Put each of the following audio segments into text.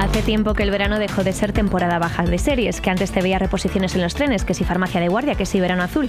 Hace tiempo que el verano dejó de ser temporada baja de series, que antes te veía reposiciones en los trenes, que si farmacia de guardia, que si verano azul.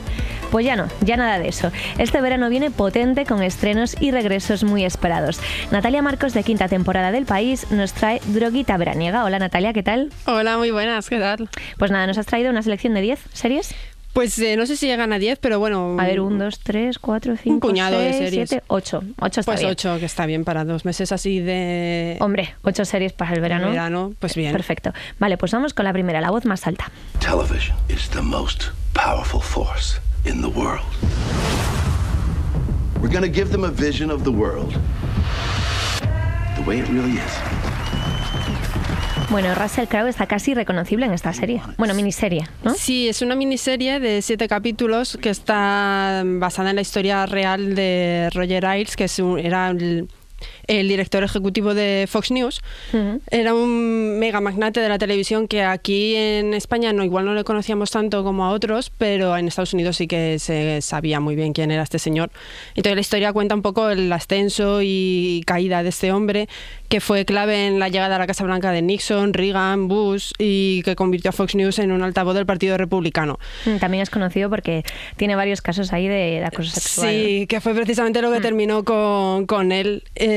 Pues ya no, ya nada de eso. Este verano viene potente con estrenos y regresos muy esperados. Natalia Marcos, de quinta temporada del país, nos trae Droguita Veraniega. Hola Natalia, ¿qué tal? Hola, muy buenas, ¿qué tal? Pues nada, nos has traído una selección de 10 series. Pues eh, no sé si llegan a 10, pero bueno. A ver, 1, 2, 3, 4, 5, Un puñado de 6, series. 7, 8. 8 está Pues bien. 8, que está bien para dos meses así de Hombre, 8 series para el verano. verano, pues bien. Perfecto. Vale, pues vamos con la primera, la voz más alta. Television is the most powerful force in the world. We're going to give them a vision of the world the way it really is. Bueno, Russell Crowe está casi reconocible en esta serie. Bueno, miniserie, ¿no? Sí, es una miniserie de siete capítulos que está basada en la historia real de Roger Ailes, que es un- era el, el director ejecutivo de Fox News. Ujú. Era un mega magnate de la televisión que aquí en España no igual no le conocíamos tanto como a otros, pero en Estados Unidos sí que se sabía muy bien quién era este señor. Entonces la historia cuenta un poco el ascenso y caída de este hombre que fue clave en la llegada a la Casa Blanca de Nixon, Reagan, Bush y que convirtió a Fox News en un altavoz del Partido Republicano. Mm, También es conocido porque tiene varios casos ahí de, de acoso sexual. Sí, que fue precisamente lo que terminó con, con él. Eh,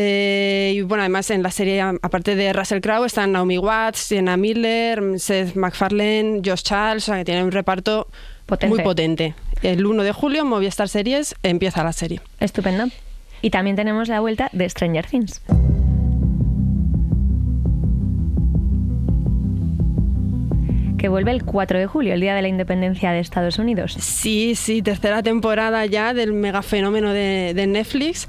y bueno, además en la serie, aparte de Russell Crowe, están Naomi Watts, Sienna Miller, Seth MacFarlane, Josh Charles, o sea que tiene un reparto Potente. muy potente. El 1 de julio, Movistar Series, empieza la serie. Estupendo. Y también tenemos la vuelta de Stranger Things. Que vuelve el 4 de julio, el día de la independencia de Estados Unidos. Sí, sí, tercera temporada ya del mega fenómeno de, de Netflix.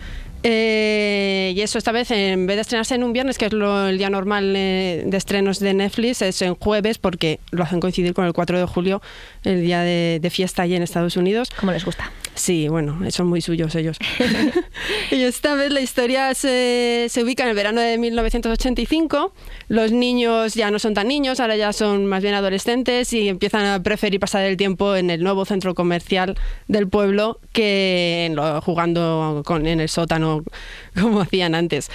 Eh, y eso esta vez, en vez de estrenarse en un viernes, que es lo- el día normal eh, de estrenos de Netflix, es en jueves porque lo hacen coincidir con el 4 de julio, el día de, de fiesta allí en Estados Unidos. Como les gusta. Sí, bueno, son muy suyos ellos. y esta vez la historia se, se ubica en el verano de 1985. Los niños ya no son tan niños, ahora ya son más bien adolescentes y empiezan a preferir pasar el tiempo en el nuevo centro comercial del pueblo que en lo- jugando con, en el sótano como hacían antes.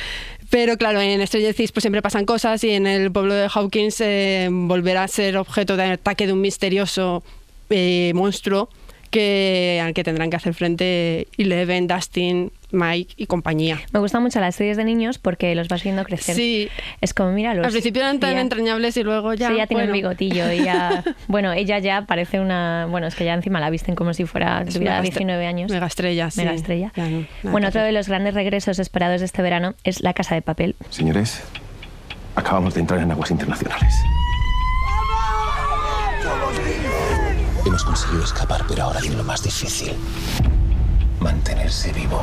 Pero claro, en Stranger Things pues siempre pasan cosas y en el pueblo de Hawkins eh, volverá a ser objeto de ataque de un misterioso eh, monstruo que, al que tendrán que hacer frente Eleven, Dustin, Mike y compañía. Me gustan mucho las series de niños porque los vas viendo crecer. Sí. Es como, mira, los... Al principio eran tan ya- entrañables y luego ya... sí, ya tiene bueno. bigotillo y ya... Bueno, ella ya parece una... Bueno, es que ya encima la visten como si fuera... Es tuviera mega estre- 19 años. Mega estrella, sí. Mega estrella. Ya no, bueno, otro de los grandes regresos esperados de este verano es La Casa de Papel. Señores, acabamos de entrar en aguas internacionales. Hemos conseguido escapar, pero ahora viene lo más difícil. Mantenerse vivo.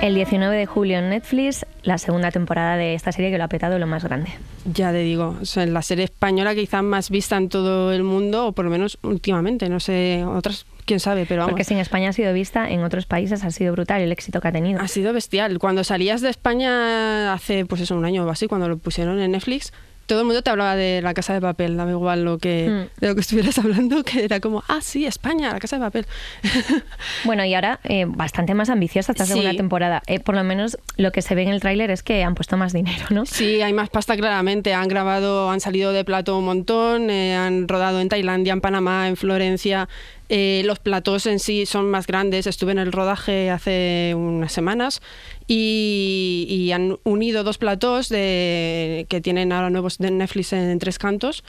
El 19 de julio en Netflix, la segunda temporada de esta serie que lo ha petado lo más grande. Ya te digo, o sea, la serie española quizá más vista en todo el mundo, o por lo menos últimamente, no sé, otras, quién sabe, pero vamos. Porque si en España ha sido vista, en otros países ha sido brutal el éxito que ha tenido. Ha sido bestial. Cuando salías de España hace, pues eso, un año o así, cuando lo pusieron en Netflix, todo el mundo te hablaba de la casa de papel, daba igual lo que, Mm. de lo que estuvieras hablando, que era como, ah, sí, España, la casa de papel. Bueno, y ahora eh, bastante más ambiciosa esta Sí. segunda temporada. Eh, por lo menos lo que se ve en el tráiler es que han puesto más dinero, ¿no? Sí, hay más pasta claramente. Han grabado, han salido de plato un montón, eh, han rodado en Tailandia, en Panamá, en Florencia. Eh, los platos en sí son más grandes. Estuve en el rodaje hace unas semanas y, y han unido dos platos de, que tienen ahora nuevos de Netflix en, tres cantos.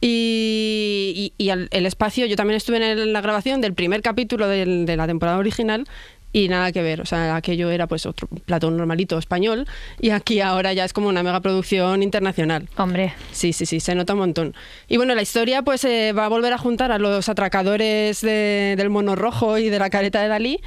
Y, y- el espacio, yo también estuve en la grabación del primer capítulo de la temporada original y nada que ver, o sea, aquello era pues otro plato normalito español y aquí ahora ya es como una megaproducción internacional. Hombre, Sí, sí, sí, se nota un montón. Y bueno, la historia pues eh, va a volver a juntar a los atracadores de- del mono rojo y de la careta de Dalí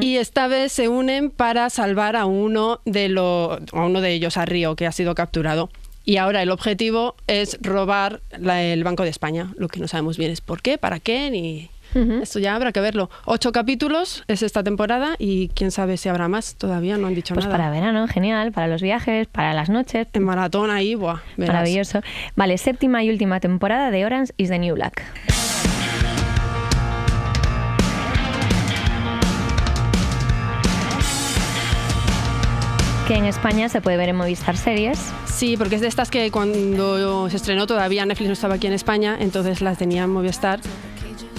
y esta vez se unen para salvar a uno de los a uno de ellos, a Río, que ha sido capturado. Y ahora el objetivo es robar la- el Banco de España. Lo que no sabemos bien es por qué, para qué, ni, Esto ya habrá que verlo. Ocho capítulos es esta temporada y quién sabe si habrá más. Todavía no han dicho Pues nada. para verano, genial, para los viajes, para las noches. En maratón ahí, buah, verás. Maravilloso. Vale, séptima y última temporada de Orange is the New Black. Que en España se puede ver en Movistar Series. Sí, porque es de estas que cuando se estrenó todavía Netflix no estaba aquí en España, entonces las tenía en Movistar.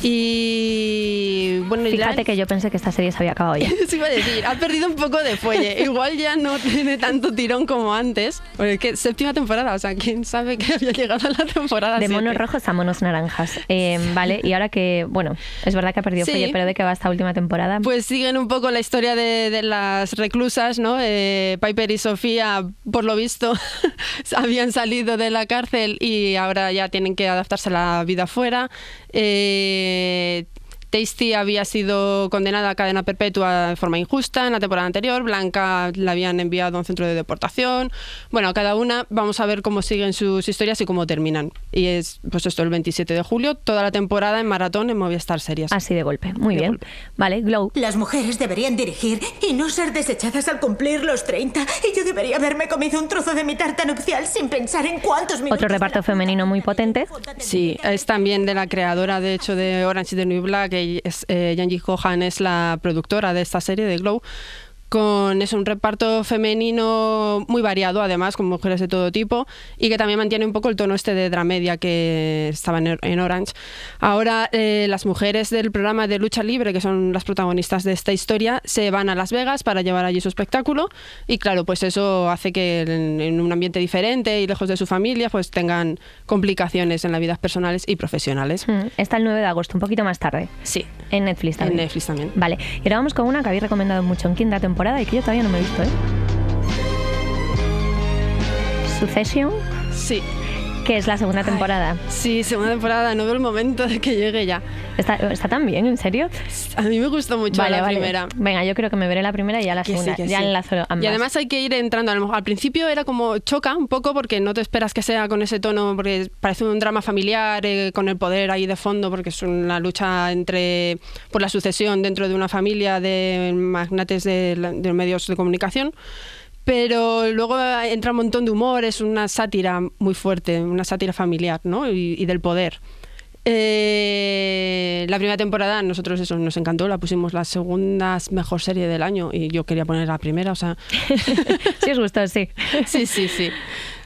Y bueno, y la- Fíjate que yo pensé que esta serie se había acabado ya. Eso iba a decir, ha perdido un poco de fuelle. Igual ya no tiene tanto tirón como antes. Porque es que séptima temporada, o sea, quién sabe que había llegado a la temporada De siete? monos rojos a monos naranjas. Eh, vale, y ahora que, bueno, es verdad que ha perdido Sí. fuelle, pero ¿de qué va esta última temporada? Pues siguen un poco la historia de, de las reclusas, ¿no? Eh, Piper y Sofía, por lo visto, habían salido de la cárcel y ahora ya tienen que adaptarse a la vida fuera. Eh, Tasty había sido condenada a cadena perpetua de forma injusta en la temporada anterior. Blanca la habían enviado a un centro de deportación. Bueno, cada una vamos a ver cómo siguen sus historias y cómo terminan. Y es, pues esto, el 27 de julio, toda la temporada en maratón en Movistar Series. Así de golpe. Muy De bien. golpe. Vale, Glow. Las mujeres deberían dirigir y no ser desechadas al cumplir los 30. Y yo debería haberme comido un trozo de mi tarta nupcial sin pensar en cuántos minutos. Otro reparto femenino muy potente. Sí, es también de la creadora, de hecho, de Orange is the New Black. Ella Es, eh, es la productora de esta serie de Glow. Con es un reparto femenino muy variado, además, con mujeres de todo tipo, y que también mantiene un poco el tono este de dramedia que estaba en, Orange. Ahora, eh, las mujeres del programa de lucha libre, que son las protagonistas de esta historia, se van a Las Vegas para llevar allí su espectáculo, y claro, pues eso hace que en, en un ambiente diferente y lejos de su familia, pues tengan complicaciones en las vidas personales y profesionales. Mm, Está el 9 de agosto, un poquito más tarde. Sí, En Netflix en también. Netflix también. Vale, y ahora vamos con una que habéis recomendado mucho en quinta temporada y que yo todavía no me he visto, ¿eh? Succession, Sí, que es la segunda temporada. sí, segunda temporada, no veo el momento de que llegue ya. ¿Está, está tan bien, en serio? A mí me gustó mucho vale, la vale. primera. Venga, yo creo que me veré la primera y ya la Que sí, segunda. que ya sí. enlazo ambas. Y además hay que ir entrando. A lo mejor al principio era como choca un poco porque no te esperas que sea con ese tono, porque parece un drama familiar eh, con el poder ahí de fondo, porque es una lucha entre por la sucesión dentro de una familia de magnates de, de medios de comunicación. Pero luego entra un montón de humor, es una sátira muy fuerte, una sátira familiar ¿no? y, y del poder. Eh, la primera temporada a nosotros eso nos encantó, la pusimos la segunda mejor serie del año y yo quería poner la primera, o sea, sí os gustó, sí. sí, sí, sí.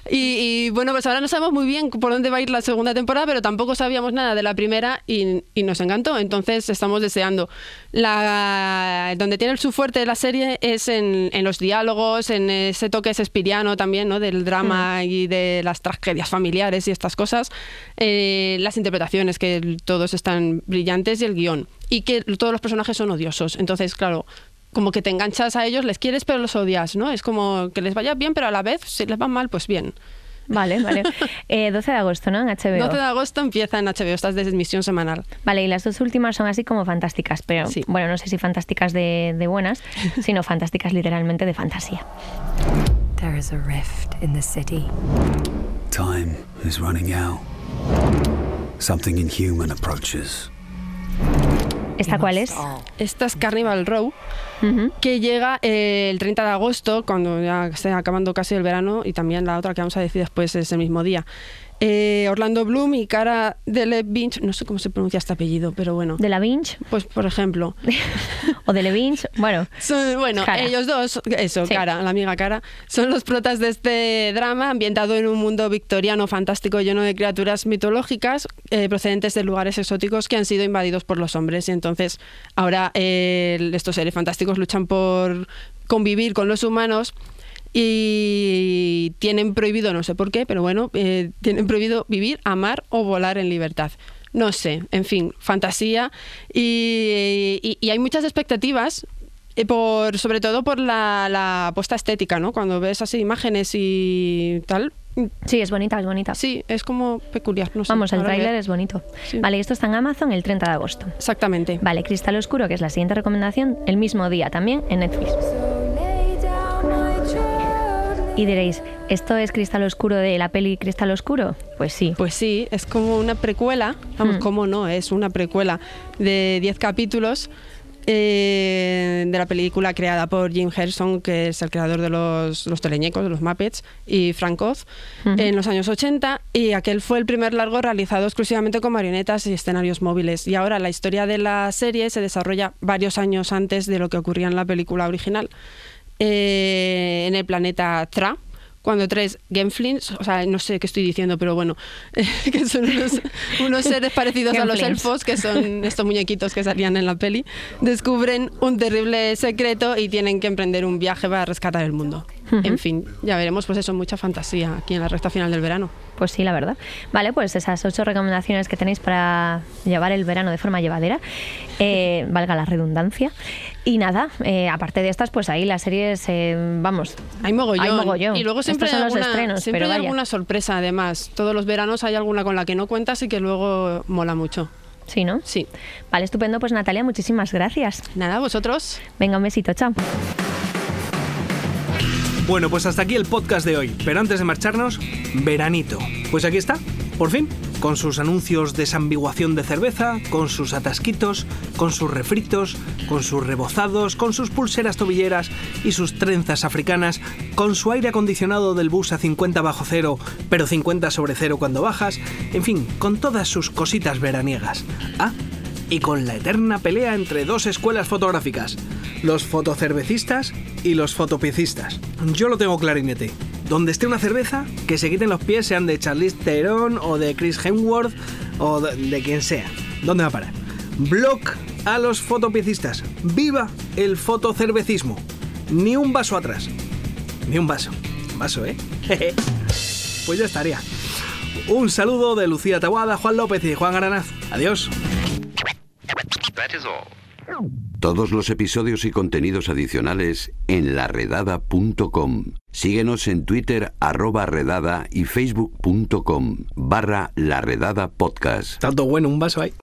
Y, y, bueno, pues ahora no sabemos muy bien por dónde va a ir la segunda temporada, pero tampoco sabíamos nada de la primera y, y nos encantó. Entonces estamos deseando. La, donde tiene su fuerte la serie es en, en los diálogos, en ese toque espiriano también, ¿no? Del drama y de las tragedias familiares y estas cosas. Eh, las interpretaciones, que todos están brillantes, y el guion. Y que todos los personajes son odiosos. Entonces, claro, como que te enganchas a ellos, les quieres pero los odias, ¿no? Es como que les vaya bien, pero a la vez, si les va mal, pues bien. Vale, vale. Eh, 12 de agosto, ¿no? En HBO. 12 de agosto empieza en HBO, estás de emisión semanal. Vale, y las dos últimas son así como fantásticas, pero Sí. bueno, no sé si fantásticas de, de buenas, sino fantásticas literalmente de fantasía. There is a rift in the city. Time is running out. Something inhuman approaches. ¿Esta cuál es? Esta es Carnival Row, Que llega eh, el 30 de agosto, cuando ya esté acabando casi el verano, y también la otra que vamos a decir después es el mismo día. Eh, Orlando Bloom y Cara Delevingne, no sé cómo se pronuncia este apellido, pero bueno. ¿De la Vinch? Pues por ejemplo, ¿O de Levinch? Bueno, Son- bueno, Cara. ellos dos, eso, Sí. Cara, la amiga Cara, son los protas de este drama ambientado en un mundo victoriano fantástico lleno de criaturas mitológicas eh, procedentes de lugares exóticos que han sido invadidos por los hombres. Y entonces ahora eh, estos seres fantásticos luchan por convivir con los humanos y tienen prohibido, no sé por qué, pero bueno, eh, tienen prohibido vivir, amar o volar en libertad. No sé, en fin, fantasía y, y- y hay muchas expectativas. eh, Por, sobre todo por la, la apuesta estética, ¿no? Cuando ves así imágenes y tal, sí, es bonita, es bonita. sí, es como peculiar, no sé. Vamos, el tráiler es bonito. Sí. Vale, esto está en Amazon el 30 de agosto. Exactamente. Vale, Cristal Oscuro, que es la siguiente recomendación, el mismo día también en Netflix. Y diréis, ¿esto es Cristal Oscuro de la peli Cristal Oscuro? Pues sí. Pues sí, es como una precuela, vamos, Hmm. ¿cómo no? Es una precuela de 10 capítulos eh, de la película creada por Jim Henson, que es el creador de los, los teleñecos, de los Muppets, y Frank Oz, Ujú. en los años 80, y aquel fue el primer largo realizado exclusivamente con marionetas y escenarios móviles. Y ahora la historia de la serie se desarrolla varios años antes de lo que ocurría en la película original, eh, en el planeta Tra, cuando tres Genflins, o sea, no sé qué estoy diciendo, pero bueno, que son unos, unos seres parecidos a los elfos, que son estos muñequitos que salían en la peli, descubren un terrible secreto y tienen que emprender un viaje para rescatar el mundo. En fin, ya veremos, pues eso, mucha fantasía aquí en la recta final del verano. Pues sí, la verdad. Vale, pues esas ocho recomendaciones que tenéis para llevar el verano de forma llevadera, eh, valga la redundancia. Y nada, eh, aparte de estas, pues ahí las series, eh, vamos, Hay mogollón. Hay mogollón. Y luego siempre Estos hay, alguna, estrenos, siempre pero hay vaya. alguna sorpresa, además. Todos los veranos hay alguna con la que no cuentas y que luego mola mucho. sí, ¿no? Sí. Vale, estupendo. Pues Natalia, muchísimas gracias. Nada, vosotros. Venga, un besito, chao. Bueno, pues hasta aquí el podcast de hoy. Pero antes de marcharnos, veranito. Pues aquí está, por fin, con sus anuncios de desambiguación de cerveza, con sus atasquitos, con sus refritos, con sus rebozados, con sus pulseras tobilleras y sus trenzas africanas, con su aire acondicionado del bus a 50 bajo cero, pero 50 sobre cero cuando bajas, en fin, con todas sus cositas veraniegas. Ah, y con la eterna pelea entre dos escuelas fotográficas, los fotocervecistas y los fotopicistas. Yo lo tengo clarinete. Donde esté una cerveza, que se quiten los pies, sean de Charlize Theron o de Chris Hemsworth o de, de quien sea. ¿Dónde va a parar? Block a los fotopicistas. ¡Viva el fotocervecismo! Ni un vaso atrás. Ni un vaso. Vaso, ¿eh? pues ya estaría. Un saludo de Lucía Taguada, Juan López y Juan Aranaz. Adiós. Todos los episodios y contenidos adicionales en laredada.com. Síguenos en Twitter arroba redada y facebook.com barra laredada podcast. Tanto bueno, un vaso ahí.